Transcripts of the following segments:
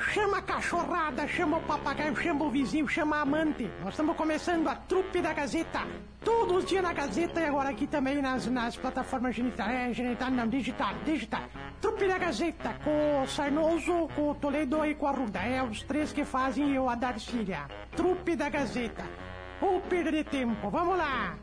Chama a cachorrada, chama o papagaio, chama o vizinho, chama a amante. Nós estamos começando a trupe da Gazeta. Todos os dias na Gazeta e agora aqui também nas, nas plataformas genital. É, genital não, digital, digital. Trupe da Gazeta, com o Sarnoso, com o Toledo e com a Ruda. É os três que fazem eu a Darcília. Trupe da Gazeta. Vou perder tempo, vamos lá.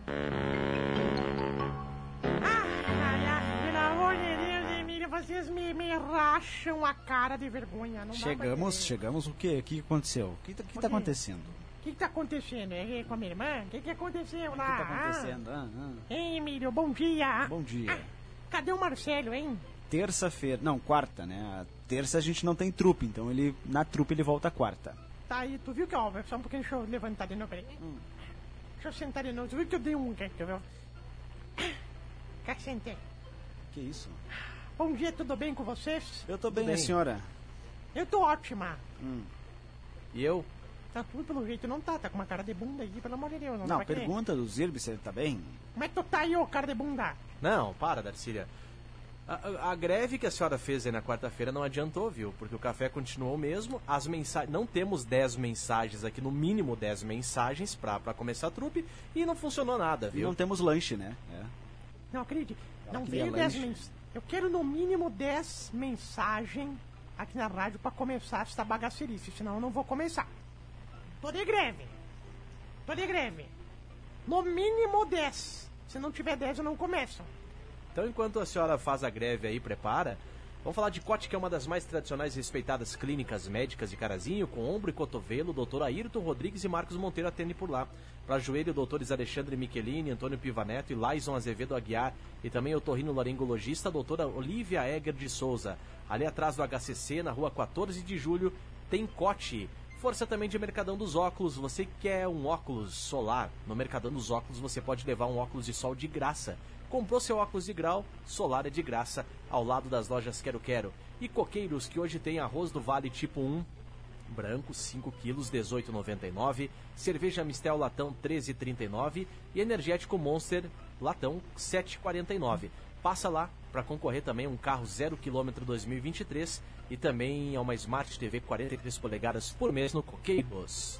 Vocês me, me racham a cara de vergonha. Não Chegamos, chegamos o quê? O que aconteceu? O que, tá- o que tá acontecendo? O que, que tá acontecendo? É com a minha irmã? O que, que aconteceu O lá? que tá acontecendo? Ah, ah. Ei, Emílio, bom dia. Bom dia. Ah, cadê o Marcelo, hein? Terça-feira, não, quarta, né? A terça a gente não tem trupe, então ele na trupe ele volta quarta. Tá aí, tu viu que, ó, só um pouquinho, deixa eu levantar de novo, peraí. Hum. Deixa eu sentar de novo, tu viu que eu dei um, que tu viu? Cá sentei. Que isso? Bom dia, tudo bem com vocês? Eu tô bem, bem. a senhora? Eu tô ótima. E eu? Tá tudo pelo jeito, não tá, tá com uma cara de bunda aí, pelo amor de Deus. Não, Não, querer. pergunta do Zirbe se ele tá bem. Como é que tu tá aí, ô cara de bunda? Não, para, Darcília. A, a- a greve que a senhora fez aí na quarta-feira não adiantou, viu? Porque o café continuou mesmo, as mensagens. Não temos 10 mensagens aqui, no mínimo 10 mensagens pra, pra começar a trupe, e não funcionou nada, E viu? não temos lanche, né? É. Não acredite, não veio 10 lanche. mensagens. Eu quero no mínimo 10 mensagens aqui na rádio pra começar essa bagacerice, senão eu não vou começar. Tô de greve. Tô de greve. No mínimo 10. Se não tiver 10, eu não começo. Então, enquanto a senhora faz a greve aí, prepara. Vamos falar de Cote, que é uma das mais tradicionais e respeitadas clínicas médicas de Carazinho, com ombro e cotovelo, doutor Ayrton Rodrigues e Marcos Monteiro atendem por lá. Para joelho, doutores Alexandre Michelini, Antônio Pivaneto e Laison Azevedo Aguiar. E também o torrino laringologista, doutora Olivia Egger de Souza. Ali atrás do HCC, na rua 14 de julho, tem Cote. Força também de Mercadão dos Óculos. Você quer um óculos solar? No Mercadão dos Óculos você pode levar um óculos de sol de graça. Comprou seu óculos de grau, solar é de graça, ao lado das lojas Quero Quero. E Coqueiros, que hoje tem arroz do Vale tipo 1, branco 5 quilos 18,99, cerveja Mistel latão 13,39 e energético Monster latão 7,49. Passa lá para concorrer também a um carro 0 km 2023 e também a uma Smart TV 43 polegadas por mês no Coqueiros.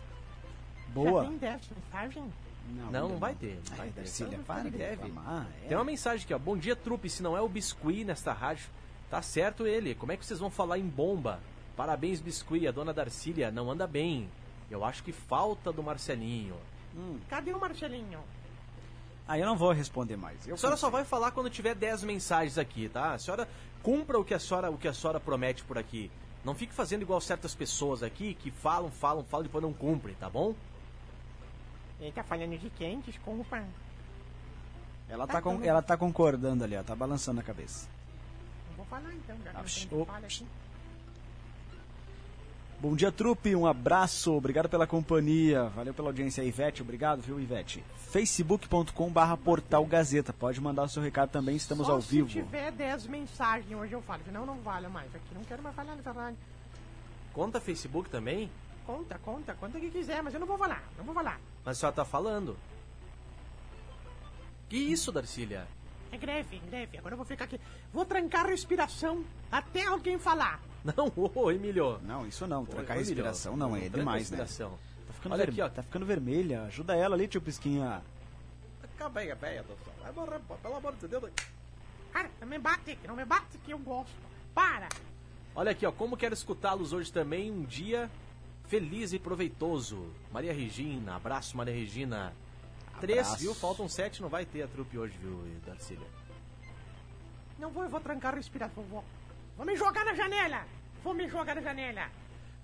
Já Boa. tem 10 mensagens? Não, ainda não vai ter. Não vai Ai, ter. Darcília, para de deve. reclamar. É. Tem uma mensagem aqui, ó. Bom dia, trupe. Se não é o Biscuit nesta rádio, tá certo ele. Como é que vocês vão falar em bomba? Parabéns, Biscuit. A dona Darcília não anda bem. Eu acho que falta do Marcelinho. Cadê o Marcelinho? Ah, eu não vou responder mais. Eu A senhora só consigo. vai falar quando tiver 10 mensagens aqui, tá? A senhora cumpra o que a senhora, o que a senhora promete por aqui. Não fique fazendo igual certas pessoas aqui que falam, falam, falam e depois não cumprem, tá bom? Ele tá falando de quem? Desculpa. Ela Tá tá, com- ela tá concordando ali, ó. Tá balançando a cabeça. Não vou falar então, já que Ah, aqui. Bom dia, trupe. Um abraço. Obrigado pela companhia. Valeu pela audiência, Ivete. Obrigado, viu, Ivete? facebook.com barra portal Gazeta. Pode mandar o seu recado também. Estamos Só ao se vivo. tiver 10 mensagens hoje eu falo, senão não vale mais. Aqui não quero mais falar nessa rádio. Conta Facebook também, Conta, conta, conta o que quiser, mas eu não vou falar, não vou falar. mas a senhora tá falando. Que isso, Darcília? É greve, greve. Agora eu vou ficar aqui. Vou trancar a respiração até alguém falar. Não, ô Emílio. Não, isso não. Trancar a respiração não é demais, né? respiração. Tá ficando, Olha ver- aqui, ó. tá ficando vermelha. Ajuda ela ali, tio Pisquinha. Acabei, velha, doutor. Vai morrer, pô, pelo amor de Deus. Cara, não me bate, não me bate que eu gosto. Para! Olha aqui, ó, como quero escutá-los hoje também, um dia feliz e proveitoso. Maria Regina, abraço Maria Regina. Três, Abraço. viu? Faltam sete, não vai ter a trupe hoje, viu, Darcília? Não vou, eu vou trancar a respiração. Vou, vou me jogar na janela! Vou me jogar na janela!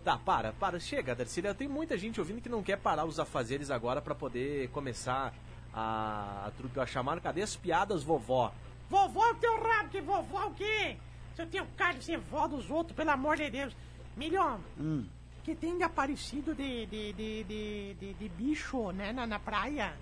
Tá, para, para, chega, Darcília. Tem muita gente ouvindo que não quer parar os afazeres agora pra poder começar a, a trupe a chamar. Cadê as piadas, vovó? Vovó é o teu rabo, que vovó o quê? Se eu tenho cara de ser vó dos outros, pelo amor de Deus. Milhão, Hum. Que tem aparecido de, de, de, de, de, bicho, né, na, na praia.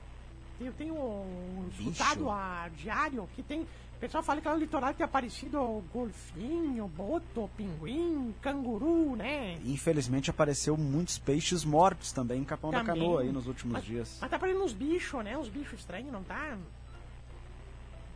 Eu tenho um escutado a diário que tem. O pessoal fala que lá no litoral tem aparecido golfinho, boto, pinguim, canguru, né? Infelizmente apareceu muitos peixes mortos também em Capão da Também. Canoa aí nos últimos mas, dias. Mas tá aparecendo uns bichos, né? Uns bichos estranhos, não tá?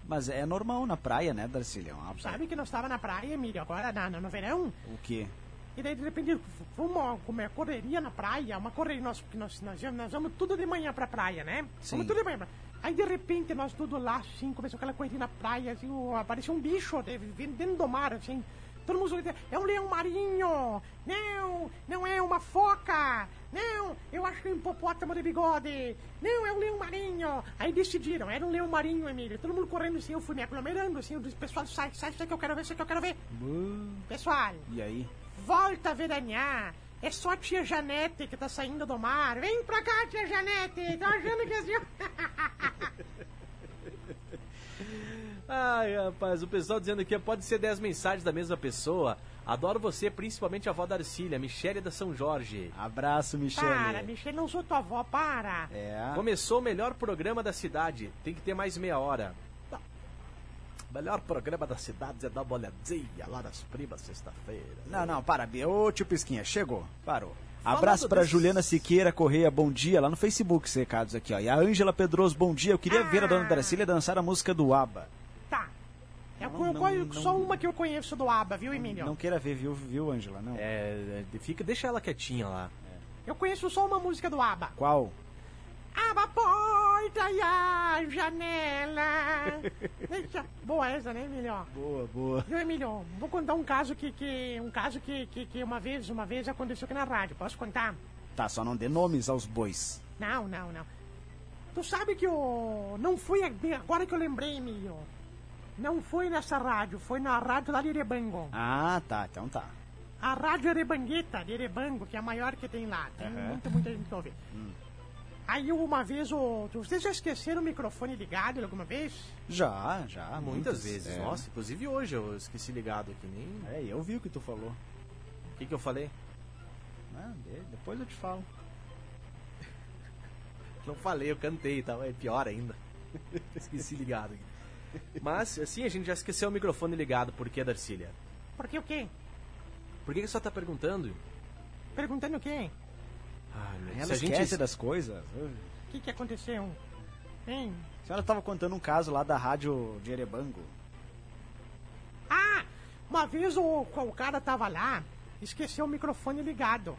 Mas é normal na praia, né, Darcília? É Sabe que nós estava na praia, Emílio, agora na, no verão? O quê? E daí, de repente, fomos comer correria na praia, uma correria, nós, porque nós, nós, nós vamos tudo de manhã pra praia, né? Sim. Vamos tudo de manhã pra Aí, de repente, nós tudo lá, assim, começou aquela correria na praia, assim, o- apareceu um bicho vindo dentro do mar, assim. Todo mundo gritando, é um leão marinho! Não, não é uma foca! Não, eu acho que é um hipopótamo de bigode! Não, é um leão marinho! Aí decidiram, era um leão marinho, Emílio. Todo mundo correndo assim, eu fui me aglomerando, assim, disse, pessoal, sai, sai, sai que eu quero ver, sai que eu quero ver! Pessoal, E aí? Volta a veranear! É só a tia Janete que tá saindo do mar. Vem pra cá, tia Janete! Tô achando que assim... Ai, rapaz, o pessoal dizendo aqui, pode ser 10 mensagens da mesma pessoa. Adoro você, principalmente a avó da Arcília, Michele da São Jorge. Abraço, Michele. Para, Michele, não sou tua avó, para! É. Começou o melhor programa da cidade. Tem que ter mais meia hora. Melhor programa da cidade é dar uma olhadinha lá nas primas sexta-feira. Não, não, para, Bia. Ô, tio Pisquinha, chegou. Parou. Falando Abraço pra desses- Juliana Siqueira Correia, bom dia, lá no Facebook, esses recados aqui, ó. E a Ângela Pedroso, bom dia. Eu queria ver a dona Darcília dançar a música do ABBA. Tá. Eu Não, conheço não, não. só uma que eu conheço do ABBA, viu, Emílio? Não queira ver, viu, viu, Ângela? Não. É, é, fica, deixa ela quietinha lá. Eu conheço só uma música do ABBA. Qual? Aba a janela. Deixa- Boa essa, né, Emílio? Boa, boa. Viu, Emílio? Vou contar um caso que, que um caso que, que, que uma vez, uma vez aconteceu aqui na rádio. Posso contar? Tá, só não dê nomes aos bois. Não, não, não. Tu sabe que eu não fui agora que eu lembrei, Emílio. Não foi nessa rádio, foi na rádio lá de Erebango. Ah, tá, então tá. A rádio Erebangueta de Erebango, que é a maior que tem lá. Tem Aham. muita, muita gente que ouve. Aí uma vez, o... vocês já esqueceram o microfone ligado alguma vez? Já, já, Muitas, muitas, vezes. é. Nossa, inclusive hoje eu esqueci ligado aqui. Nem... É, eu vi o que tu falou. O que, que eu falei? Ah, de- depois eu te falo. Não falei, eu cantei, tá? É pior ainda. esqueci ligado aqui. Mas, assim, a gente já esqueceu o microfone ligado. Por que, Darcília? Porque o quê? Por que que você tá perguntando? Perguntando o quê? Meu Ela se a gente esquece das coisas. O que, que aconteceu? Hein? A senhora tava contando um caso lá da rádio de Erebango. Ah! Uma vez o, o cara tava lá, esqueceu o microfone ligado.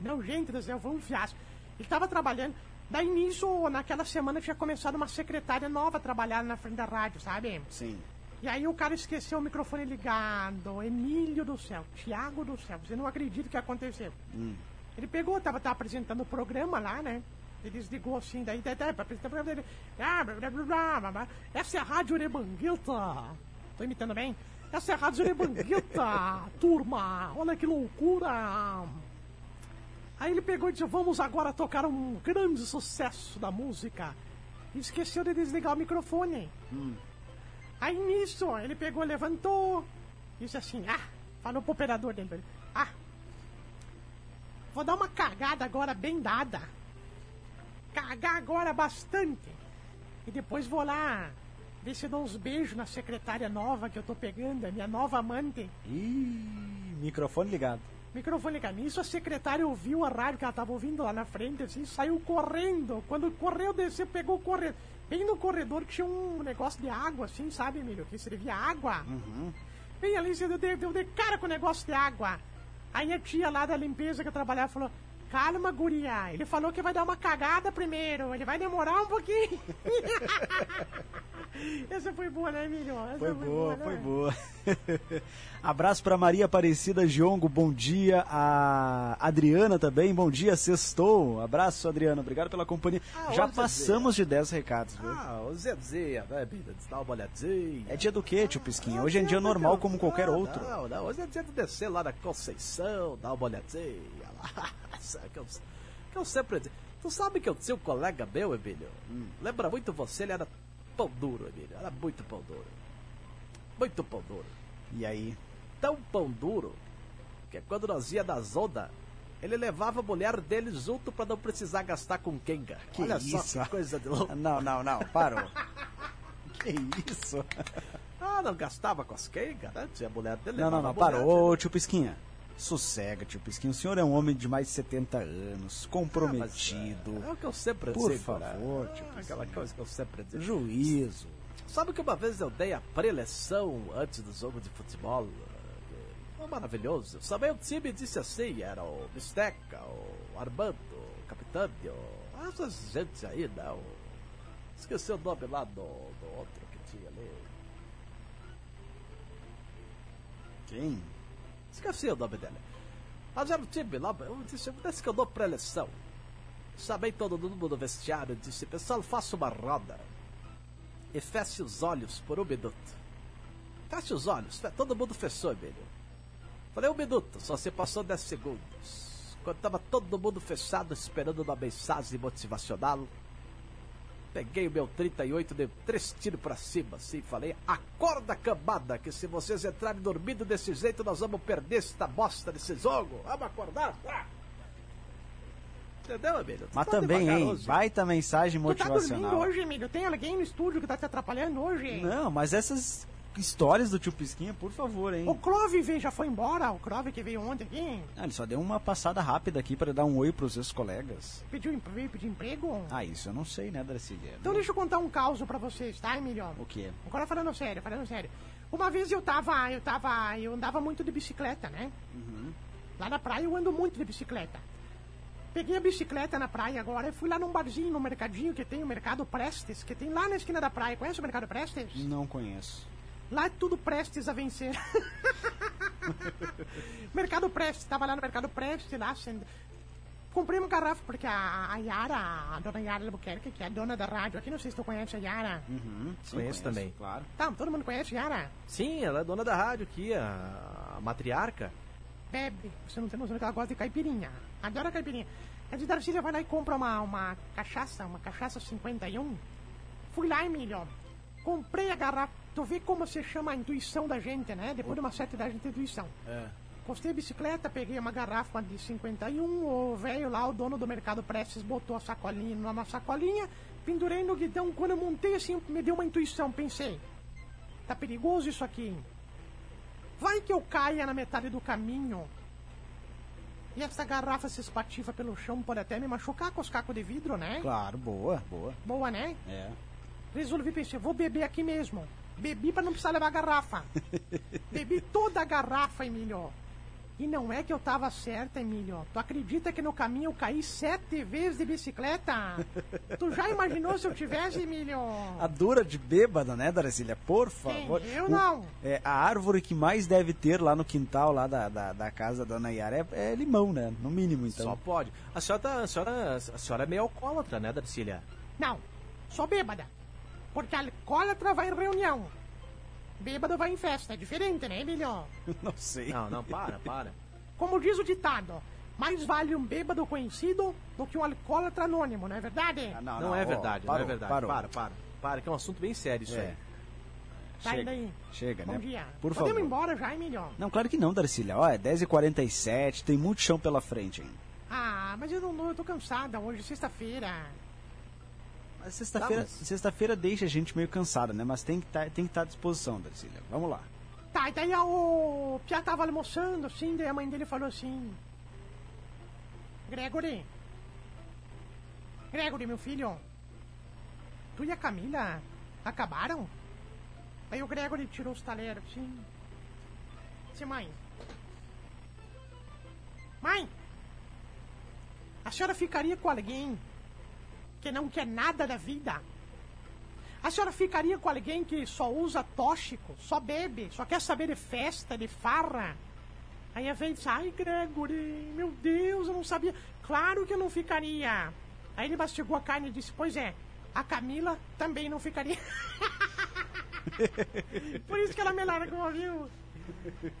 Não, gente do céu, foi um fiasco. Ele tava trabalhando. Daí nisso, naquela semana tinha começado uma secretária nova a trabalhar na frente da rádio, sabe? Sim. E aí o cara esqueceu o microfone ligado. Emílio do céu, Tiago do céu, você não acredita o que aconteceu. Ele pegou, tava, tava apresentando o programa lá, né? Ele desligou assim, daí, daí, daí pra apresentar o programa dele. Ah, blá, blá, blá, blá, blá. Essa é a Rádio Urebangueta. Tô imitando bem? Essa é a Rádio Urebangueta, turma. Olha que loucura. Aí ele pegou e disse, vamos agora tocar um grande sucesso da música. E esqueceu de desligar o microfone. Aí nisso, ele pegou, levantou, disse assim, ah, falou pro operador dele, ah, vou dar uma cagada agora bem dada. Cagar agora bastante. E depois vou lá ver se eu dou uns beijos na secretária nova que eu tô pegando, a minha nova amante. Ih, microfone ligado. Microfone ligado. Nisso a secretária ouviu a rádio que ela tava ouvindo lá na frente, assim, saiu correndo. Quando correu, desceu, pegou correndo. Bem no corredor que tinha um negócio de água, assim, sabe, Emílio? Que servia água. Bem ali, você deu, deu de cara com o negócio de água. Aí a tia lá da limpeza que eu trabalhava falou: Calma, guria. Ele falou que vai dar uma cagada primeiro. Ele vai demorar um pouquinho. Essa foi boa, né, Emílio? Essa Foi boa, né? foi boa. Abraço pra Maria Aparecida Giongo, bom dia. A Adriana também, bom dia, sextou. Abraço, Adriana, obrigado pela companhia. Ah, Já passamos de 10 recados, viu? Ah, o Zezinha, né, vida? Dá uma olhadinha. É dia do quê, tio Pisquinha? Hoje é dia normal como qualquer Não, outro. Não, não, hoje é dia de descer lá na Conceição, dar uma olhadinha. Que, eu, sempre digo. Tu sabe que eu tinha um colega meu, Emílio? Lembra muito você, ele era pão duro, Emílio. Era muito pão duro. Muito pão duro. E aí? Tão pão duro que quando nós ia nas ondas, ele levava a mulher dele junto pra não precisar gastar com quenga. Que Olha isso? só que coisa de louco. Não, não, não, parou. que isso? Ah, não gastava com as quengas, né? Tinha a mulher dele. Não, não, não, parou. Ô, tio Pisquinha. Sossega, tio Pisquinha. O senhor é um homem de mais de 70 anos, comprometido. É o que eu sempre Por né? favor, tio Ah, Aquela coisa que eu sempre digo. Juízo. Sabe que uma vez eu dei a preleção antes do jogo de futebol? eh, Oh, maravilhoso. Também o time disse assim, era o Bisteca, o Armando, o Capitânio, essas gente aí, né? O... Esqueci o nome lá do, do outro que tinha ali. Quem? Esqueci o nome dele. Mas era o time lá, eu disse, desse que eu dou pré-eleição. Chamei todo mundo no vestiário e disse, pessoal, faça uma roda. E feche os olhos por um minuto. Feche os olhos, todo mundo fechou, Emílio. Falei um minuto, só você passou 10 segundos. Quando tava todo mundo fechado, esperando uma mensagem motivacional, peguei o meu 38, dei três tiros pra cima, assim, falei, acorda cambada, que se vocês entrarem dormindo desse jeito, nós vamos perder esta bosta desse jogo. Vamos acordar? Ah! Entendeu? Tu Mas tá também, hein? Baita mensagem Tu tá dormindo motivacional. hoje, Emílio? Tem alguém no estúdio que tá te atrapalhando hoje? Não, mas essas histórias do tio Pisquinha, por favor, hein? O Clove veio, já foi embora? O Clove que veio ontem aqui? Ah, ele só deu uma passada rápida aqui pra dar um oi pros seus colegas. Pediu, veio pedir emprego? Ah, isso eu não sei, né, Dracília? Então deixa eu contar um caos pra vocês, tá, Emílio? O quê? Agora falando sério, falando sério. Uma vez eu tava, eu tava, eu andava muito de bicicleta, né? Lá na praia eu ando muito de bicicleta. Peguei a bicicleta na praia agora e fui lá num barzinho, num mercadinho que tem o Mercado Prestes, que tem lá na esquina da praia. Conhece o Mercado Prestes? Não conheço. Lá é tudo prestes a vencer. mercado Prestes, tava lá no Mercado Prestes, lá sendo... Comprei uma garrafa, porque a, a Yara, a dona Yara Albuquerque, que é a dona da rádio aqui, não sei se tu conhece a Yara. Uhum, sim, Conheço também. Claro. Tá, todo mundo conhece a Yara? Sim, ela é dona da rádio aqui, a, a matriarca. Bebe, você não tem noção que ela gosta de caipirinha. Adora caipirinha. A de Darcília vai lá e compra uma, uma cachaça, uma cachaça 51. Fui lá, Emílio. Comprei a garrafa. Tu vê como se chama a intuição da gente, né? Depois de uma certa idade, a gente tem intuição. É. Postei a bicicleta, peguei uma garrafa de 51, o velho lá, o dono do mercado Prestes, botou a sacolinha numa sacolinha, pendurei no guidão. Quando eu montei assim, me deu uma intuição, pensei, tá perigoso isso aqui. Vai que eu caia na metade do caminho e essa garrafa se espatifa pelo chão, pode até me machucar com os cacos de vidro, né? Claro, boa, boa. Boa, né? É. Resolvi pensar, vou beber aqui mesmo. Bebi pra não precisar levar a garrafa. Bebi toda a garrafa, Emílio. E não é que eu tava certa, Emílio. Tu acredita que no caminho eu caí sete vezes de bicicleta? Tu já imaginou se eu tivesse, Emílio? A dura de bêbada, né, Darcília? Por favor. Eu O- não. É, a árvore que mais deve ter lá no quintal lá da, da, da casa da Dona Yara é, é limão, né? No mínimo, então. Só pode. A senhora, tá, a, senhora, a senhora é meio alcoólatra, né, Darcília? Não, sou bêbada. Porque alcoólatra vai em reunião. Bêbado vai em festa. É diferente, né, Emílio? Não sei. Não, não, para, para. Como diz o ditado, mais vale um bêbado conhecido do que um alcoólatra anônimo, não é verdade? Ah, Não, é ó, verdade, parou, não é verdade. Parou. Para, para. Para, que é um assunto bem sério isso É. aí. Tá Chega, indo aí. chega, Bom né? dia. Por Podemos favor. ir embora já, hein, melhor? Não, claro que não, Darcília. Ó, é 10h47, tem muito chão pela frente, hein? Ah, mas eu não eu tô cansada hoje, sexta-feira. Mas sexta-feira Tá, mas- sexta-feira deixa a gente meio cansada, né? Mas tem que tá, tem que estar à disposição, Darcília. Vamos lá. Tá, e daí o Pia tava almoçando, assim, daí a mãe dele falou assim... Gregory. Gregory, meu filho. Tu e a Camila acabaram? Aí o Gregory tirou os talheres, assim... Disse, mãe... Mãe! A senhora ficaria com alguém que não quer nada da vida? A senhora ficaria com alguém que só usa tóxico, só bebe, só quer saber de festa, de farra? Aí a disse, ai Gregory, meu Deus, eu não sabia. Claro que eu não ficaria. Aí ele mastigou a carne e disse, pois é, a Camila também não ficaria. Por isso que ela me largou, viu?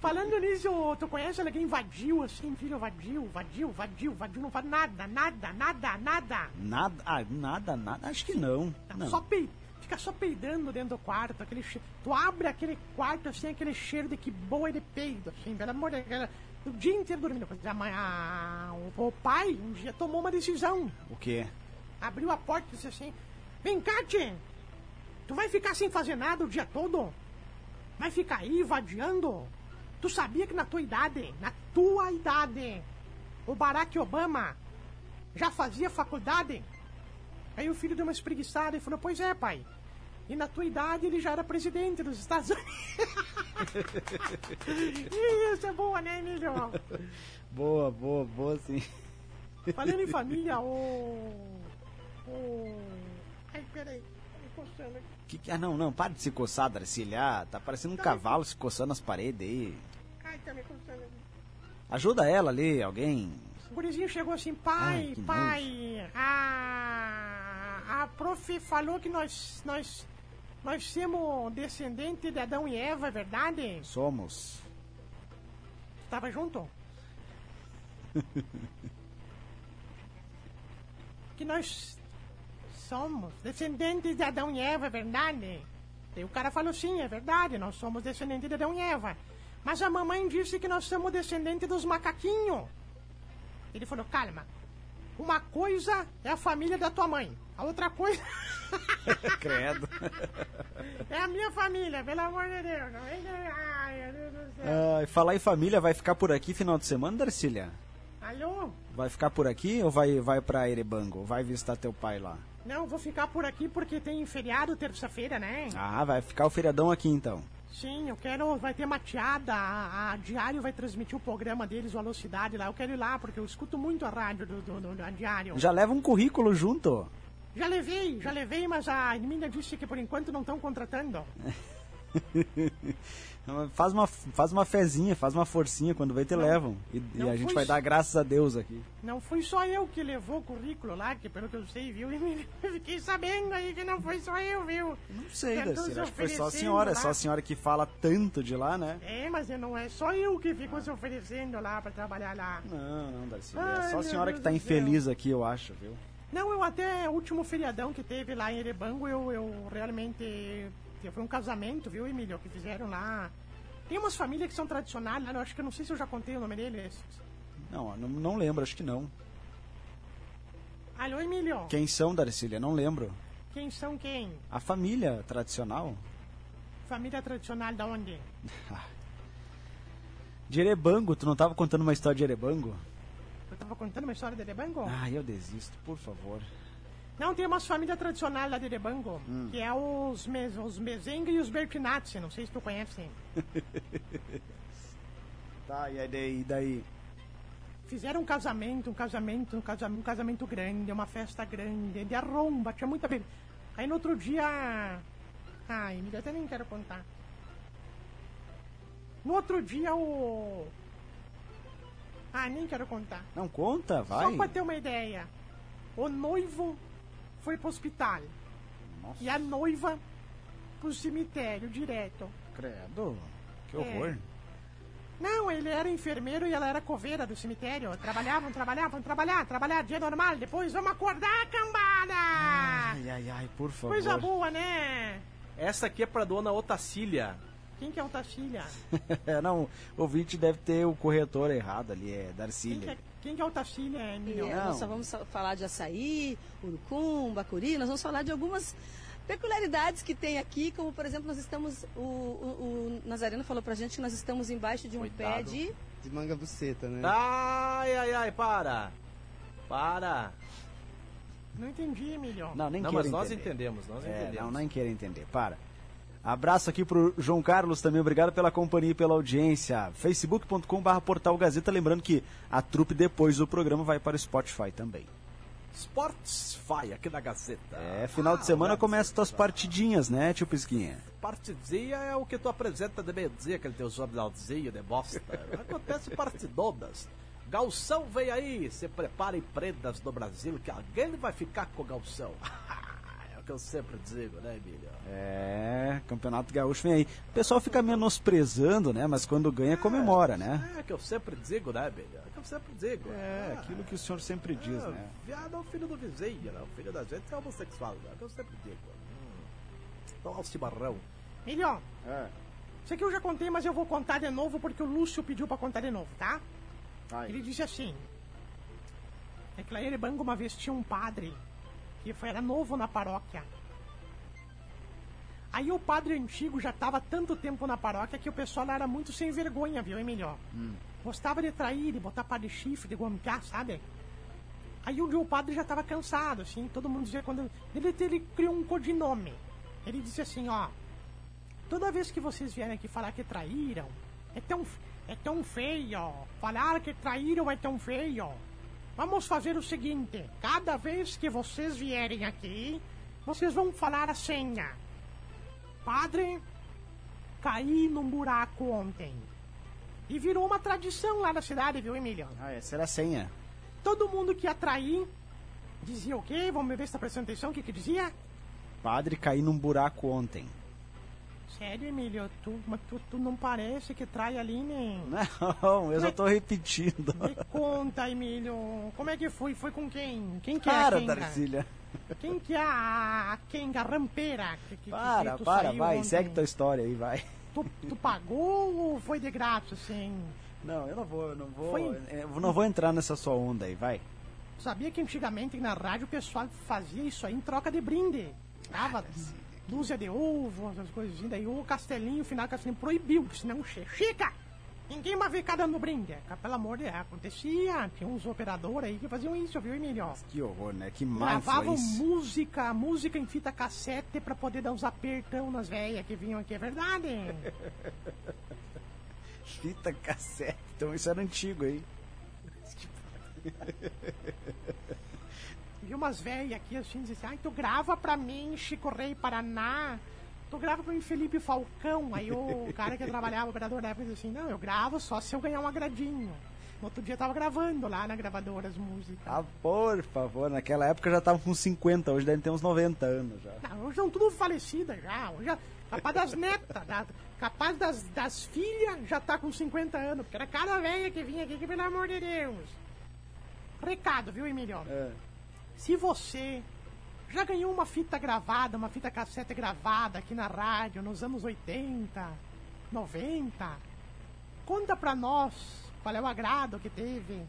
Falando nisso, tu conhece alguém vadio assim, filho vadio, vadio, vadio, vadio, não faz nada, nada, nada, nada. Nada, ah, nada, nada. Acho que não. Não. Só pei... Fica só peidando dentro do quarto, aquele che... Tu abre aquele quarto assim, aquele cheiro de que boa de peido, assim, pelo amor de Deus. O dia inteiro dormindo. A mãe, a... o, o pai um dia tomou uma decisão. O quê? Abriu a porta e disse assim: Vem cá, tchê. Tu vai ficar sem fazer nada o dia todo? Vai ficar aí vadiando? Tu sabia que na tua idade, na tua idade, o Barack Obama já fazia faculdade? Aí o filho deu uma espreguiçada e falou: Pois é, pai. E na tua idade ele já era presidente dos Estados Unidos. Isso é boa, né, Emílio? Boa, boa, boa sim. Falando em família, o. O. Ai, peraí. Me coçando aqui. Que que- ah, não, não, para de se coçar, Darcília. Ah, tá parecendo um cavalo se coçando as paredes aí. Ai, tá me coçando aqui. Ajuda ela ali, alguém. O gurizinho chegou assim, pai, Ai, pai, a, a prof falou que nós, nós, nós somos descendentes de Adão e Eva, é verdade? Somos. Tava junto? que nós somos descendentes de Adão e Eva, é verdade? O cara falou sim, é verdade, nós somos descendentes de Adão e Eva. Mas a mamãe disse que nós somos descendentes dos macaquinhos. Ele falou, calma. Uma coisa é a família da tua mãe. A outra coisa Credo. é a minha família, pelo amor de Deus. Ai, meu Deus do céu. Ah, falar em família, vai ficar por aqui final de semana, Darcília? Alô? Vai ficar por aqui ou vai, vai pra Erebango? Vai visitar teu pai lá? Não, vou ficar por aqui porque tem feriado terça-feira, né? Ah, vai ficar o feriadão aqui então. Sim, eu quero. Vai ter mateada. A, a Diário vai transmitir o programa deles, o Alô Cidade lá. Eu quero ir lá porque eu escuto muito a rádio do, do, do- da Diário. Já leva um currículo junto. Já levei, já levei, mas a menina disse que por enquanto não estão contratando. Faz uma, faz uma fezinha, faz uma forcinha, quando vem te levam. E, e não a gente vai dar graças a Deus aqui. Não fui só eu que levou o currículo lá, que pelo que eu sei, viu? Eu fiquei sabendo aí que não foi só eu, viu? Não sei, Darcília, acho que foi só a senhora, lá. só a senhora que fala tanto de lá, né? É, mas não é só eu que fico se oferecendo lá pra trabalhar lá. Não, não, Darcília, Ai, é só a senhora Deus que tá infeliz aqui, eu acho, viu? Não, eu até o último feriadão que teve lá em Erebango, eu, eu realmente. Foi um casamento, viu, Emílio, que fizeram lá. Tem umas famílias que são tradicionais lá, eu acho que eu não sei se eu já contei o nome deles. Não, não, não lembro, acho que não. Alô, Emílio? Quem são, Darcília? Não lembro. Quem são quem? A família tradicional? Família tradicional da onde? De Erebango, tu não tava contando uma história de Erebango? Eu tava contando uma história de Erebango? Ah, eu desisto, por favor. Não, tem umas famílias tradicionais lá de Erebango, Hum. que é os, mes, os Mezenga e os Bertinazzi, não sei se tu conhece. Tá, e aí, e daí? Fizeram um casamento, um casamento, um casamento, um casamento grande, uma festa grande, de arromba, tinha muita bebida. Aí no outro dia. Ai, eu até nem quero contar. No outro dia o. Ah, nem quero contar. Não conta, vai. Só pra ter uma ideia. O noivo foi pro hospital. Nossa, E a noiva pro cemitério direto. credo. Que É. horror. Não, ele era enfermeiro e ela era coveira do cemitério. Trabalhavam, trabalhavam, trabalhar, trabalhar, dia normal. Depois vamos acordar, cambada! Ai, ai, ai, por favor. Coisa boa, né? Essa aqui é pra dona Otacília. Quem que é o Tacília? É, não, o ouvinte deve ter o corretor errado ali, é Quem que Darcília. É, quem que é o Tacília, Emílio? É, nós só vamos falar de açaí, urucum, bacuri, nós vamos falar de algumas peculiaridades que tem aqui, como por exemplo, nós estamos, o, o, o Nazareno falou pra gente que nós estamos embaixo de um pé Cuidado. de... De manga buceta, né? Ai, ai, ai, para. Para. Não entendi, Emílio. Não, nem não, mas nós entender. entendemos, nós É, entendemos. não, nem quero entender. Para. Abraço aqui pro João Carlos também, obrigado pela companhia e pela audiência. facebook.com.br Portal Gazeta, lembrando que a trupe depois do programa vai para o Spotify também. Spotify aqui na Gazeta. É, final de semana começam tuas partidinhas, né, tio Pisquinha? Partidinha é o que tu apresenta de meio-dia, aquele teu jornalzinho de bosta. Acontece partidonas. Galção vem aí, se preparem prendas do Brasil, que alguém vai ficar com o Galção. é o que eu sempre digo, né, Emílio? É, Campeonato Gaúcho vem aí. O pessoal fica menosprezando, né, mas quando ganha comemora, né? É o que eu sempre digo, né, Emílio? É o que eu sempre digo. É, aquilo que o senhor sempre diz, É, né? Viado é o filho do vizinho, né? O filho da gente é homossexual, né? É o que eu sempre digo. Hum. Então, ao chimarrão. Emílio, É. isso aqui eu já contei, mas eu vou contar de novo porque o Lúcio pediu pra contar de novo, tá? Ai. Ele disse assim: É que lá em Erebango uma vez tinha um padre que foi, era novo na paróquia. Aí o padre antigo já estava tanto tempo na paróquia que o pessoal era muito sem vergonha, viu, Emílio? Gostava de trair, de botar pá de chifre, de guampiar, sabe? Aí um dia o padre já estava cansado, assim, todo mundo dizia quando. Ele, ele criou um codinome. Ele disse assim, ó. Toda vez que vocês vierem aqui falar que traíram, é tão, é tão feio. Falar que traíram é tão feio. Vamos fazer o seguinte: cada vez que vocês vierem aqui, vocês vão falar a senha. Padre, caí num buraco ontem. E virou uma tradição lá na cidade, viu, Emílio? Ah, essa era a senha. Todo mundo que ia trair dizia o quê? Vamos ver se tá prestando atenção. O que que dizia? Padre, caí num buraco ontem. Sério, Emílio, tu, mas tu, tu não parece que trai ali, nem. Não, eu só tô repetindo. Me conta, Emílio, como é que foi? Foi com quem? Quem que é Para, a Kenga? Darcília. Quem que é a Kenga rampeira? Que, que, que Para, tu para, vai, ontem? segue tua história aí, vai. Tu, tu pagou ou foi de grátis, assim? Não, eu não vou, eu não vou. Foi- Eu não vou entrar nessa sua onda aí, vai. Sabia que antigamente na rádio o pessoal fazia isso aí em troca de brinde? Dava dúzia de ovo, essas coisinhas. Daí o Castelinho, o final do Castelinho proibiu, senão che- Chica! Ninguém vai ficar dando brinde. Pelo amor de Deus, acontecia. Tinha uns operadores aí que faziam isso, viu, Emílio? Que horror, né? Que má Gravavam música, música em fita cassete pra poder dar uns apertão nas velhas que vinham aqui, é verdade? Fita cassete. Então isso era antigo aí. Vi umas velhas aqui assim, dizem assim, ai, tu grava pra mim, Chico Rei Paraná. Tu grava pra mim, Felipe Falcão. Aí o cara que trabalhava, o operador da época, disse assim, não, eu gravo só se eu ganhar um agradinho. No outro dia eu tava gravando lá na gravadora as músicas. Ah, por favor, naquela época já estavam com 50, hoje devem ter uns 90 anos já. Não, hoje são tudo falecidas já. Hoje, já- capaz das netas, da- capaz das, das filhas já tá com 50 anos. Porque era cada velha que vinha aqui, que pelo amor de Deus. Recado, viu, Emílio? É. Se você já ganhou uma fita gravada, uma fita cassete gravada aqui na rádio nos anos 80, 90, conta pra nós qual é o agrado que teve.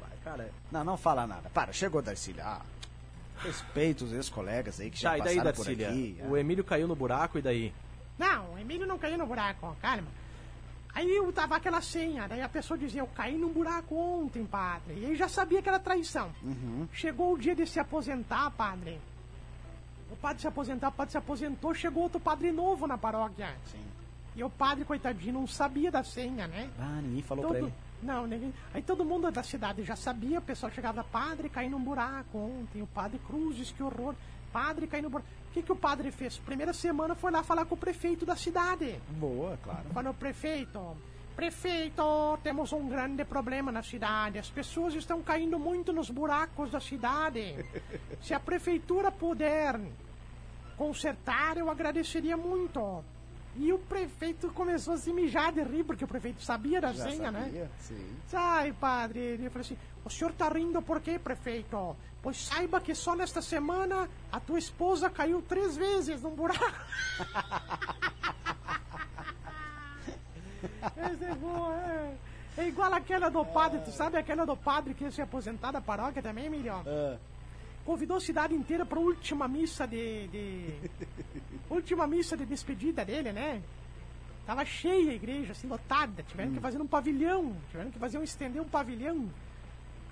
Vai, cara. Não, não fala nada. Para, chegou Darcília. Ah, respeito os ex-colegas aí que já Tá, e daí, passaram por Darcília? aqui. O Emílio caiu no buraco e daí? Não, o Emílio não caiu no buraco, calma. Aí eu tava aquela senha, daí a pessoa dizia, eu caí num buraco ontem, padre. E aí já sabia que era traição. Chegou o dia de se aposentar, padre. O padre se aposentar, o padre se aposentou, chegou outro padre novo na paróquia. Sim. E o padre, coitadinho, não sabia da senha, né? Ah, ninguém falou pra ele. Não, ninguém. Aí todo mundo da cidade já sabia, o pessoal chegava, padre, caiu num buraco ontem, o padre Cruzes, que horror. Padre caiu num buraco. O que, que o padre fez? Primeira semana foi lá falar com o prefeito da cidade. Boa, claro. Falou, prefeito, prefeito, temos um grande problema na cidade. As pessoas estão caindo muito nos buracos da cidade. Se a prefeitura puder consertar, eu agradeceria muito. E o prefeito começou a se mijar de rir, porque o prefeito sabia da Já senha, né? sabia? Sim. Ai, padre, ele falou assim: o senhor tá rindo por quê, prefeito? Pois saiba que só nesta semana a tua esposa caiu três vezes num buraco. Essa é boa, é. É igual aquela do padre, tu sabe aquela do padre que ia se aposentar da paróquia também, Emílio? Ah, Convidou a cidade inteira pra última missa de. de... última missa de despedida dele, né? Tava cheia a igreja, assim, lotada. Tiveram que fazer um pavilhão. Tiveram que fazer um estender um pavilhão.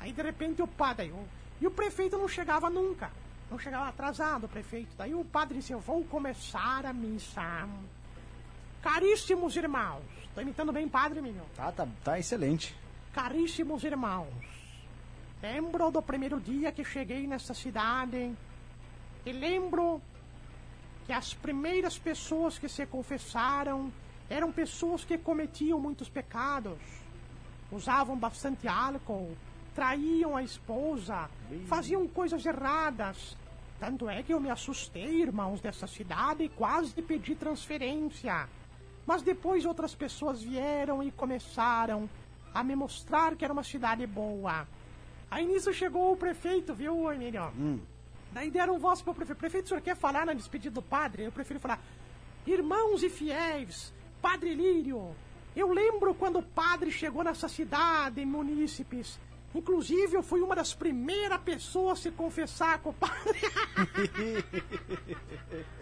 Aí de repente o padre. aí, E o prefeito não chegava nunca. Não chegava atrasado o prefeito. Daí o padre disse, eu vou começar a missa. Caríssimos irmãos. Tô imitando bem o padre, menino. tá, tá, tá excelente. Caríssimos irmãos, lembro do primeiro dia que cheguei nessa cidade e lembro que as primeiras pessoas que se confessaram eram pessoas que cometiam muitos pecados, usavam bastante álcool, traíam a esposa, faziam coisas erradas. Tanto é que eu me assustei, irmãos, dessa cidade e quase pedi transferência. Mas depois outras pessoas vieram e começaram a me mostrar que era uma cidade boa. Aí nisso chegou o prefeito, viu, Emílio? Daí deram voz pro prefeito. Prefeito, o senhor quer falar na despedida do padre? Eu prefiro falar, irmãos e fiéis, Padre Lírio, eu lembro quando o padre chegou nessa cidade, munícipes. Inclusive, eu fui uma das primeiras pessoas a se confessar com o padre.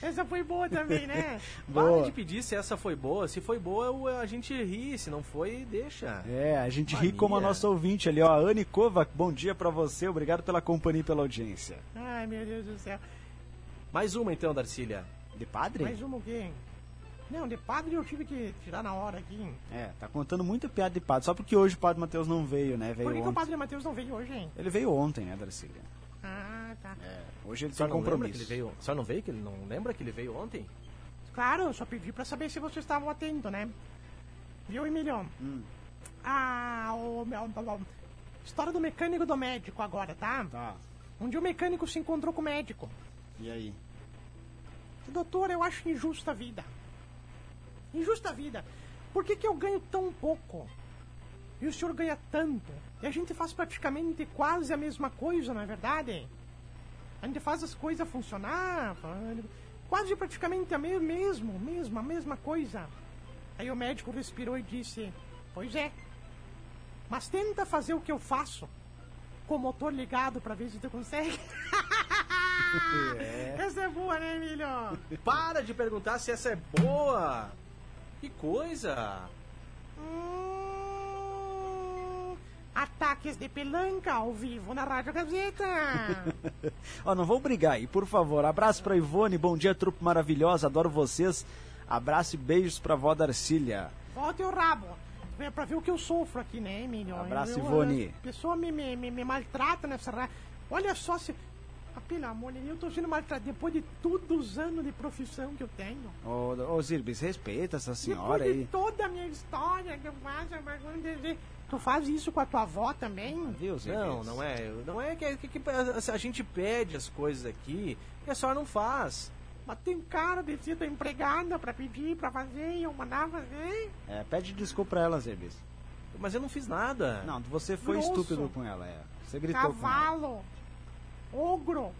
Essa foi boa também, né? Para Boa. de pedir se essa foi boa. Se foi boa, a gente ri. Se não foi, deixa. É, a gente ri Mania. como a nossa ouvinte ali, ó. A Anne Kovac, bom dia pra você, obrigado pela companhia e pela audiência. Ai, meu Deus do céu. Mais uma então, Darcília. De padre? Mais uma o quê? Não, de padre eu tive que tirar na hora aqui. É, tá contando muita piada de padre. Só porque hoje o padre Matheus não veio, né? Veio Por que, que o padre Matheus não veio hoje, hein? Ele veio ontem, né, Darcília? Ah, tá. É, hoje ele Só tem não lembra que compromisso. ele veio. Só não veio que ele não lembra que ele veio ontem? Claro, eu só pedi pra saber se vocês estavam atentos, né? Viu, Emílio? Hum. Ah, o, meu- História do mecânico do médico agora, tá? Tá. Um dia o mecânico se encontrou com o médico. E aí? Doutor, eu acho injusta a vida. Injusta vida. Por que, que eu ganho tão pouco? E o senhor ganha tanto? E a gente faz praticamente quase a mesma coisa, não é verdade? A gente faz as coisas funcionar, quase praticamente a me mesmo, mesmo, a mesma coisa. Aí o médico respirou e disse: Pois é. Mas tenta fazer o que eu faço. Com o motor ligado pra ver se tu consegue. Essa é boa, né, Emílio? Para de perguntar se essa é boa! Que coisa! Hum, ataques de pelanca ao vivo na Rádio Gazeta. Ó, não vou brigar aí, por favor. Abraço pra Ivone, bom dia, trupe maravilhosa, adoro vocês. Abraço e beijos pra vó Darcília. Volta o rabo. É pra ver o que eu sofro aqui, né, Emílio? Abraço, Eu- Ivone. A pessoa me, me, me, me maltrata nessa rádio. Olha só se. Ah, pelo amor de Deus, eu tô sendo maltratado depois de todos os anos de profissão que eu tenho. Ô, ô Zirbis, respeita essa senhora depois de aí. toda a minha história que eu faço, mas vamos dizer, tu faz isso com a tua avó também? Viu, Zirbis? Não, não é. Não é que, que- que a, a gente pede as coisas aqui e a senhora não faz. Mas tem cara de ser da empregada pra pedir, pra fazer, e eu mandava fazer. É, pede desculpa pra ela, Zirbis. Mas eu não fiz nada. Não, você foi Grosso. estúpido com ela, é. Você gritou com ela. Ogro,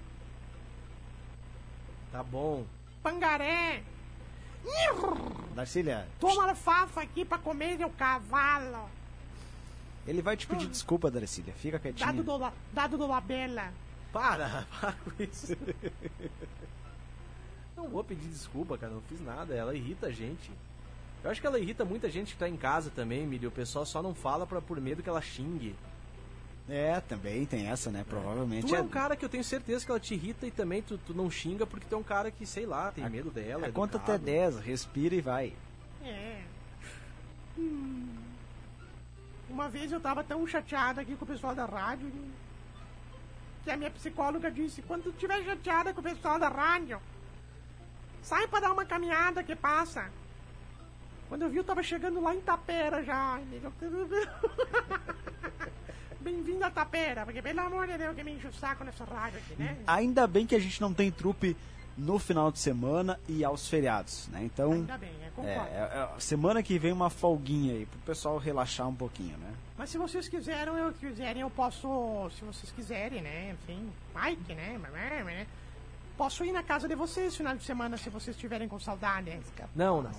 Tá bom. pangaré. Darcília, Toma alfafa aqui pra comer, seu cavalo. ele vai te pedir desculpa, Darcília. Fica quietinha. Dado do, la- dado do labela. Para, para com isso. não vou pedir desculpa, cara. Não fiz nada. Ela irrita a gente. Eu acho que ela irrita muita gente que tá em casa também, Emílio. O pessoal só não fala pra, por medo que ela xingue. É, também tem essa, né? Provavelmente. Tu é um cara que eu tenho certeza que ela te irrita e também tu, tu não xinga porque tu é um cara que, sei lá, tem medo dela. É, é conta até educado. 10, respira e vai. É. Hum. Uma vez eu tava tão chateada aqui com o pessoal da rádio que a minha psicóloga disse: quando tu estiver chateada com o pessoal da rádio, sai pra dar uma caminhada que passa. Quando eu vi, eu tava chegando lá em Tapera já. Bem-vindo a Tapera, porque pelo amor de Deus que me enche o saco nessa rádio aqui, né? Ainda bem que a gente não tem trupe no final de semana e aos feriados, né? Então, Ainda bem, é, é, concordo. é- semana que vem uma folguinha aí pro pessoal relaxar um pouquinho, né? Mas se vocês quiserem, eu quiserem, eu posso, se vocês quiserem, né? Enfim, Mike, né? né? Posso ir na casa de vocês final de semana se vocês estiverem com saudade. Não, não.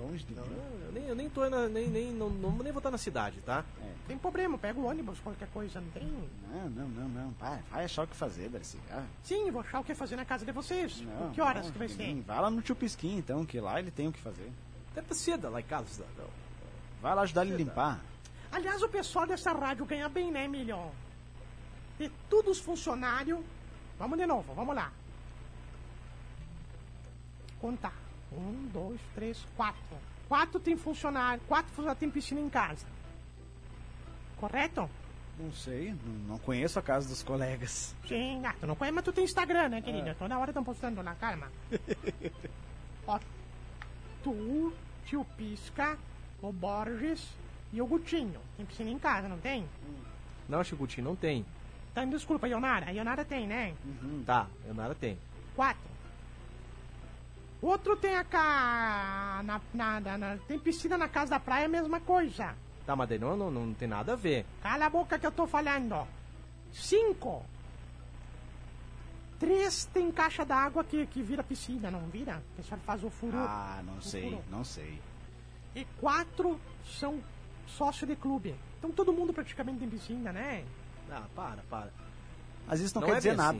Longe de mim. Eu nem, eu nem tô na, nem, nem, não, não, nem vou estar na cidade, tá? Tem problema, pega o ônibus, qualquer coisa, não tem? Não, não, não, não. Vai, vai achar o que fazer, Darcy. Ah, Sim, vou achar o que fazer na casa de vocês. não, que horas não, que vai ser? Vai lá no Tio Pisquim, então, que lá ele tem o que fazer. Até precisa lá em casa, cidadão. Vai lá ajudar ele a limpar. Aliás, o pessoal dessa rádio ganha bem, né, Emílio? De todos os funcionários. Vamos de novo, vamos lá. Contar. Um, dois, três, quatro. Quatro tem funcionário, quatro funcionários tem piscina em casa. Correto? Não sei, não, conheço a casa dos colegas. Sim, ah, tu não conhece, mas tu tem Instagram, né, querida? Toda hora estão postando lá, calma. Ó, tu, tio Pisca, o Borges e o Gutinho. Tem piscina em casa, não tem? Não, Chicutinho, não tem. Então, desculpa, Ionara. A Ionara tem, né? Tá, eu nada tem. Quatro. Outro tem a ca... Na, na, na- na- tem piscina na casa da praia, a mesma coisa. Tá, mas daí não, não, não tem nada a ver. Cala a boca que eu tô falando. Cinco. Três tem caixa d'água que, que vira piscina, não vira? O pessoal faz o furo. Ah, não sei, furo. não sei. E quatro são sócio de clube. Então todo mundo praticamente tem piscina, né? Ah, para, para. Mas isso não, Não quer é dizer bem assim.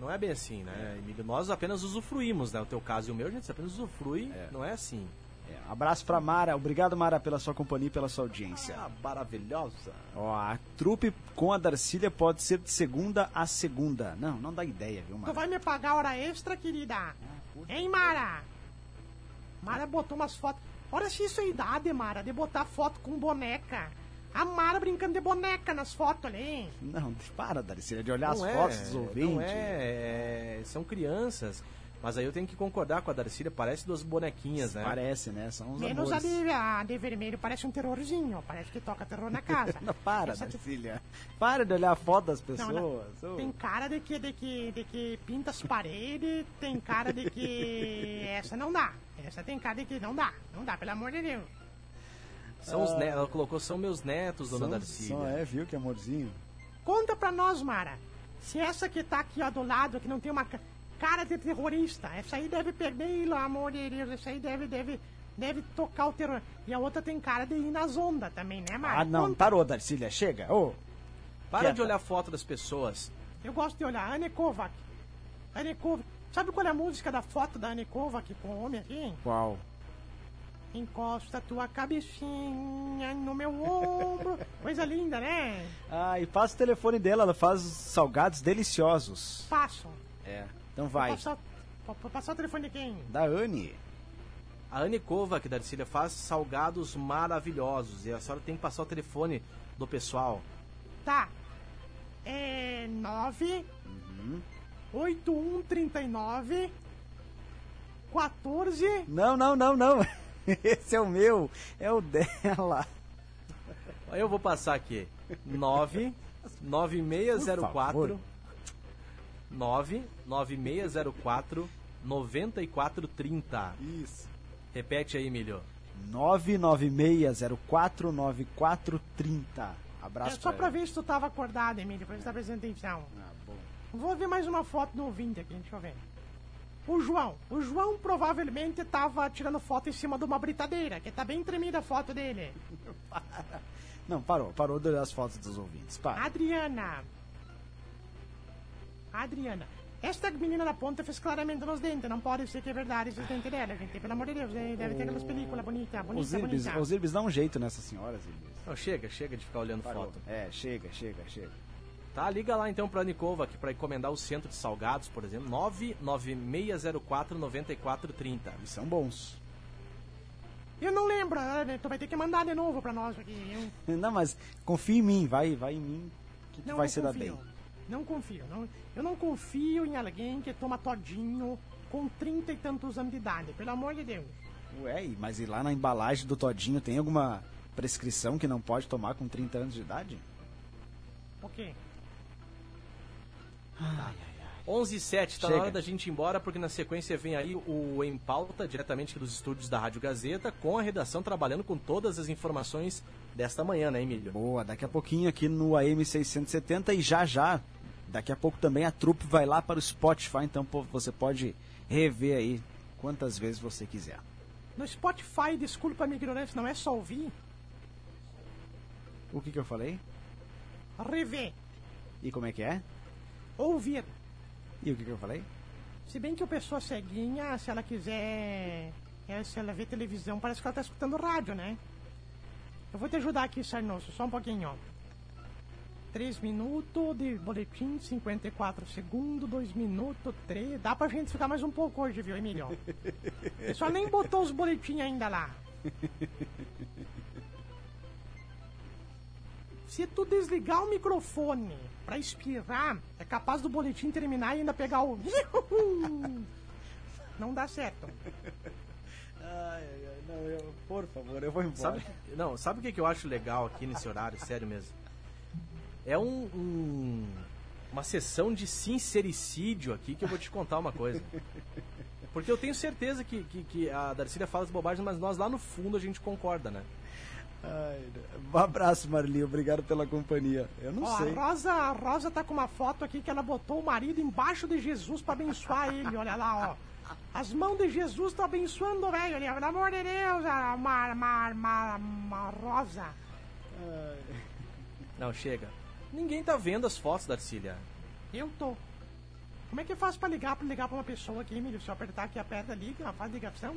Não é bem assim, né, Emílio? Nós apenas usufruímos, né? O teu caso e o meu, a gente apenas usufrui. Não é assim. É, abraço pra Mara. Obrigado, Mara, pela sua companhia e pela sua audiência. Ah, maravilhosa. Ó, a trupe com a Darcília pode ser de segunda a segunda. Não, não dá ideia, viu, Tu Mara? vai me pagar hora extra, querida? Hein, Mara? Mara botou umas fotos. Olha se isso é idade, Mara, de botar foto com boneca. A Mara brincando de boneca nas fotos ali, hein? Não, para, Darcília, de olhar Não as é, fotos dos ouvintes. Não é, é, são crianças. Mas aí eu tenho que concordar com a Darcília, parece duas bonequinhas, né? Parece, né? São uns Menos a de, a de vermelho, parece um terrorzinho. Parece que toca terror na casa. Não, para, Essa de- Darcília. Para de olhar a foto das Não, pessoas. não. Ô. Tem cara de que, de, que, de que pinta as paredes, tem cara de que essa não dá. Essa tem cara de que não dá. Não dá, pelo amor de Deus. São os netos, ela colocou, são meus netos, dona São- Darcília. só é, viu que amorzinho? Conta pra nós, Mara. Se essa que tá aqui ó, do lado, que não tem uma ca- cara de terrorista, essa aí deve perder, amor de Deus, essa aí deve, deve, deve tocar o terror. E a outra tem cara de ir nas ondas também, né, Mara? Ah, não, Conta. parou, Darcília, chega. Ô, Para Quieta. de olhar foto das pessoas. Eu gosto de olhar. Anne Kovac. Anne Kovac. Sabe qual é a música da foto da Anne Kovac com o homem aqui? qual? Encosta tua cabecinha no meu ombro. Coisa linda, né? Ah, e passa o telefone dela, ela faz salgados deliciosos. Passo. É. Então vai. Passar, pa- pa- passar o telefone de quem? Da Anne. A Anne Kova, que Darcília faz salgados maravilhosos. E a senhora tem que passar o telefone do pessoal. Tá. É 9 8139 14 Não, não, não, não. Esse é o meu. É o dela. Aí eu vou passar aqui. 9 Por 9604 favor. 9 9604 9430. Isso. Repete aí, Emílio. 996049430. É Abraço só pra ela. ver se tu tava acordado, Emílio, pra você tá prestando atenção. Ah, bom. Vou ver mais uma foto do ouvinte aqui, deixa eu ver. O João. O João provavelmente tava tirando foto em cima de uma britadeira, que tá bem tremida a foto dele. Não, parou. Parou de olhar as fotos dos ouvintes. Para. Adriana. Adriana. Esta menina da ponta fez claramente nos dentes. Não pode ser que é verdade esses dentes dela, gente. Pelo amor de Deus, deve ter aquelas películas bonitas, Os bonita, bonita. os Irbis dá um jeito nessa senhora, Irbis. Não, chega, chega de ficar olhando Parou. foto. É, chega, chega, chega. Tá, liga lá então pra Anikova aqui pra encomendar o centro de salgados, por exemplo. 99604 9430. Eles são bons. Eu não lembro, né? tu vai ter que mandar de novo pra nós aqui. Eu Não, mas confia em mim, vai, vai em mim que tu não, vai não se dar confio. bem. Não confio. Não, eu não confio em alguém que toma todinho com trinta e tantos anos de idade. Pelo amor de Deus. Ué, e- mas e lá na embalagem do Todinho tem alguma prescrição que não pode tomar com 30 anos de idade? O quê? 11 e 7, tá Chega. na hora da gente ir embora, porque na sequência vem aí o Em Pauta, diretamente aqui dos estúdios da Rádio Gazeta, com a redação trabalhando com todas as informações desta manhã, né, Emílio? Boa, daqui a pouquinho aqui no AM 670 e já já, daqui a pouco também a trupe vai lá para o Spotify, então você pode rever aí quantas vezes você quiser. No Spotify, desculpa a minha ignorância, não é só ouvir, O que que eu falei? rever, E como é que é? Ouvir. E o que que eu falei? Se bem que a pessoa ceguinha, se ela quiser. é, se ela vê televisão, parece que ela tá escutando rádio, né? Eu vou te ajudar aqui, Sarnoso, só um pouquinho, ó. 3 minutos de boletim, 54 segundos, 2 minutos, 3. Dá pra gente ficar mais um pouco hoje, viu, Emílio? O pessoal nem botou os boletins ainda lá. Se tu desligar o microfone pra espirrar, é capaz do boletim terminar e ainda pegar o. Não dá certo. Ai, ai, ai, não, eu, por favor, eu vou embora. Sabe, não, sabe o que, que eu acho legal aqui nesse horário, sério mesmo? É um, um- uma sessão de sincericídio aqui que eu vou te contar uma coisa. Porque eu tenho certeza que, que, que a Darcília fala as bobagens, mas nós lá no fundo a gente concorda, né? Ai, um abraço, Marli, obrigado pela companhia. Eu não Ó, sei. a Rosa, a Rosa tá com uma foto aqui que ela botou o marido embaixo de Jesus pra abençoar ele. Olha lá, ó. As mãos de Jesus estão abençoando o velho. Pelo amor de Deus, a Mar, Mar, Mar, Mar, Rosa. Não, chega. Ninguém tá vendo as fotos, Darcília. Eu tô. Como é que eu faço pra ligar, pra ligar pra uma pessoa aqui, Emílio? Se eu apertar aqui, aperta, liga, faz ligação?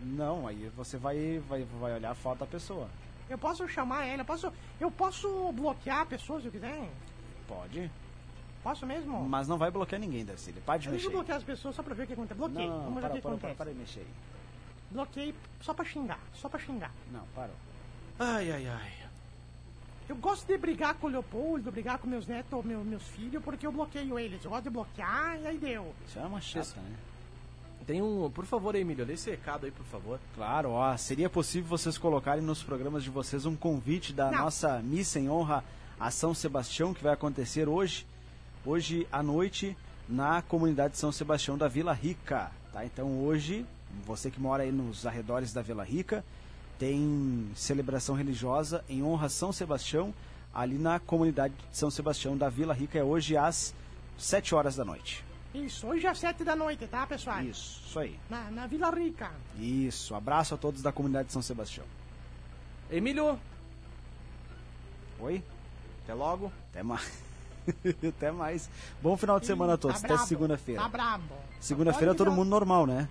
Não, aí você vai, vai, vai olhar a foto da pessoa. Eu posso chamar ela, eu posso, eu posso bloquear a pessoa se eu quiser? Pode. Posso mesmo? Mas não vai bloquear ninguém, Darcília. Para de eu mexer. vou bloquear as pessoas só pra ver o que acontece. Bloqueei, Não, vamos ver o para, que para, para, acontece. para de mexer aí. Bloqueei só pra xingar, só pra xingar. Não, parou. Ai, ai, ai. Eu gosto de brigar com o Leopoldo, brigar com meus netos, meu, meus filhos, porque eu bloqueio eles. Eu gosto de bloquear e aí deu. Isso é uma chata, né? Tem um. Por favor, Emílio, lê esse recado aí, por favor. Claro, ó, seria possível vocês colocarem nos programas de vocês um convite da Não. nossa missa em honra a São Sebastião, que vai acontecer hoje, hoje à noite, na comunidade de São Sebastião da Vila Rica, tá? Então hoje, você que mora aí nos arredores da Vila Rica, tem celebração religiosa em honra a São Sebastião, ali na comunidade de São Sebastião da Vila Rica, é hoje às 7 horas da noite. Isso, hoje às sete da noite, tá, pessoal? Isso, isso aí. Na, na Vila Rica. Isso, abraço a todos da comunidade de São Sebastião. Emílio, Oi? até logo. Até mais. Até mais. Bom final de semana a todos. Tá Até brabo, segunda-feira. Tá brabo. Segunda-feira todo mundo normal, né?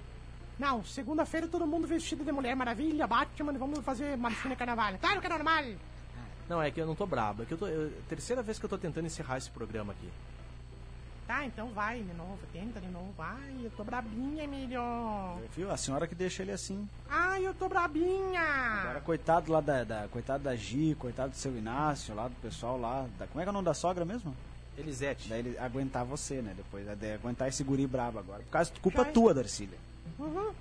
Não, segunda-feira todo mundo vestido de Mulher Maravilha, Batman, vamos fazer Marcina Carnaval. Claro que é normal. Não, é que eu não tô brabo. É que eu tô. eu- terceira vez que eu tô tentando encerrar esse programa aqui. Tá, então vai de novo, tenta de novo. Ai, eu tô brabinha, Emílio. Viu? A senhora que deixa ele assim. Ai, eu tô brabinha. Agora, coitado lá da, da- coitado da Gi, coitado do seu Inácio, lá do pessoal lá. Da, como é que é o nome da sogra mesmo? Elisete. Daí ele aguentar você, né? Depois de aguentar esse guri brabo agora. Por causa de culpa Já é. tua, Darcília. Uhum.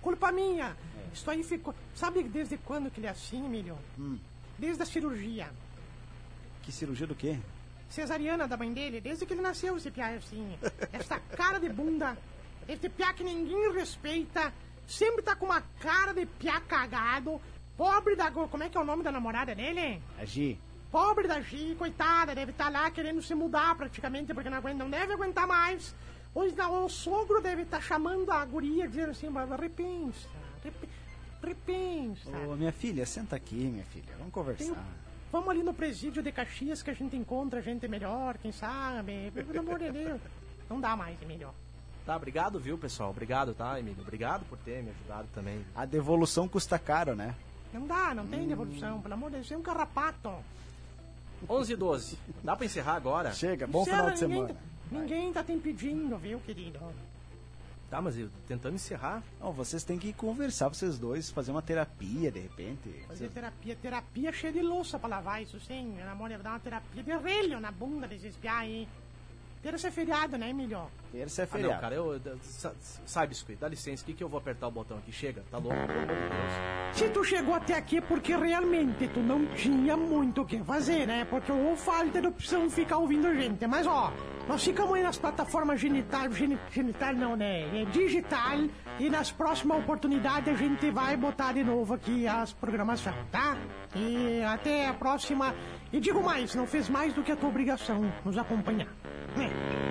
Culpa minha. Isso aí ficou. Sabe desde quando que ele é assim, Emílio? Hum. Desde a cirurgia. Que cirurgia do quê? Cesariana da mãe dele, desde que ele nasceu, esse piá é assim. Essa cara de bunda, esse piá que ninguém respeita, sempre tá com uma cara de piá cagado. Pobre da. Como é que é o nome da namorada dele? A Gi. Pobre da Gi, coitada, deve estar lá querendo se mudar praticamente, porque não, aguenta, não deve aguentar mais. Hoje não, o sogro deve estar chamando a guria, dizendo assim, "Mas repensa, rep- repensa. Ô, minha filha, senta aqui, minha filha. Vamos conversar. Tem- Vamos ali no presídio de Caxias que a gente encontra gente melhor, quem sabe? Pelo amor de Deus. Não dá mais, é melhor. Tá, obrigado, viu, pessoal? Obrigado, tá, Emílio? Obrigado por ter me ajudado também. A devolução custa caro, né? Não dá, não tem devolução, pelo amor de Deus, é um carrapato. 11 e 12. Dá pra encerrar agora? Chega, bom Encerra, final de semana. Ninguém tá te impedindo, viu, querido? Tá, mas eu tentando encerrar. Não, vocês têm que conversar, vocês dois, fazer uma terapia, de repente. Fazer terapia, terapia cheia de louça pra lavar, isso sim. Meu amor, deve dar uma terapia de relho na bunda desses piá aí. Terça é feriado, né, Emílio? Terça é Ah, feriado. não, cara, eu. eu- sa- Sai, biscoito, dá licença, o que, que eu vou apertar o botão aqui? Chega, tá louco. Se tu chegou até aqui é porque realmente tu não tinha muito o que fazer, né? Porque ou falta de opção ficar ouvindo a gente. Mas ó, nós ficamos aí nas plataformas genital, geni- genital não, né? É digital. E nas próximas oportunidades a gente vai botar de novo aqui as programações, tá? E até a próxima. E digo mais, não fez mais do que a tua obrigação nos acompanhar. É.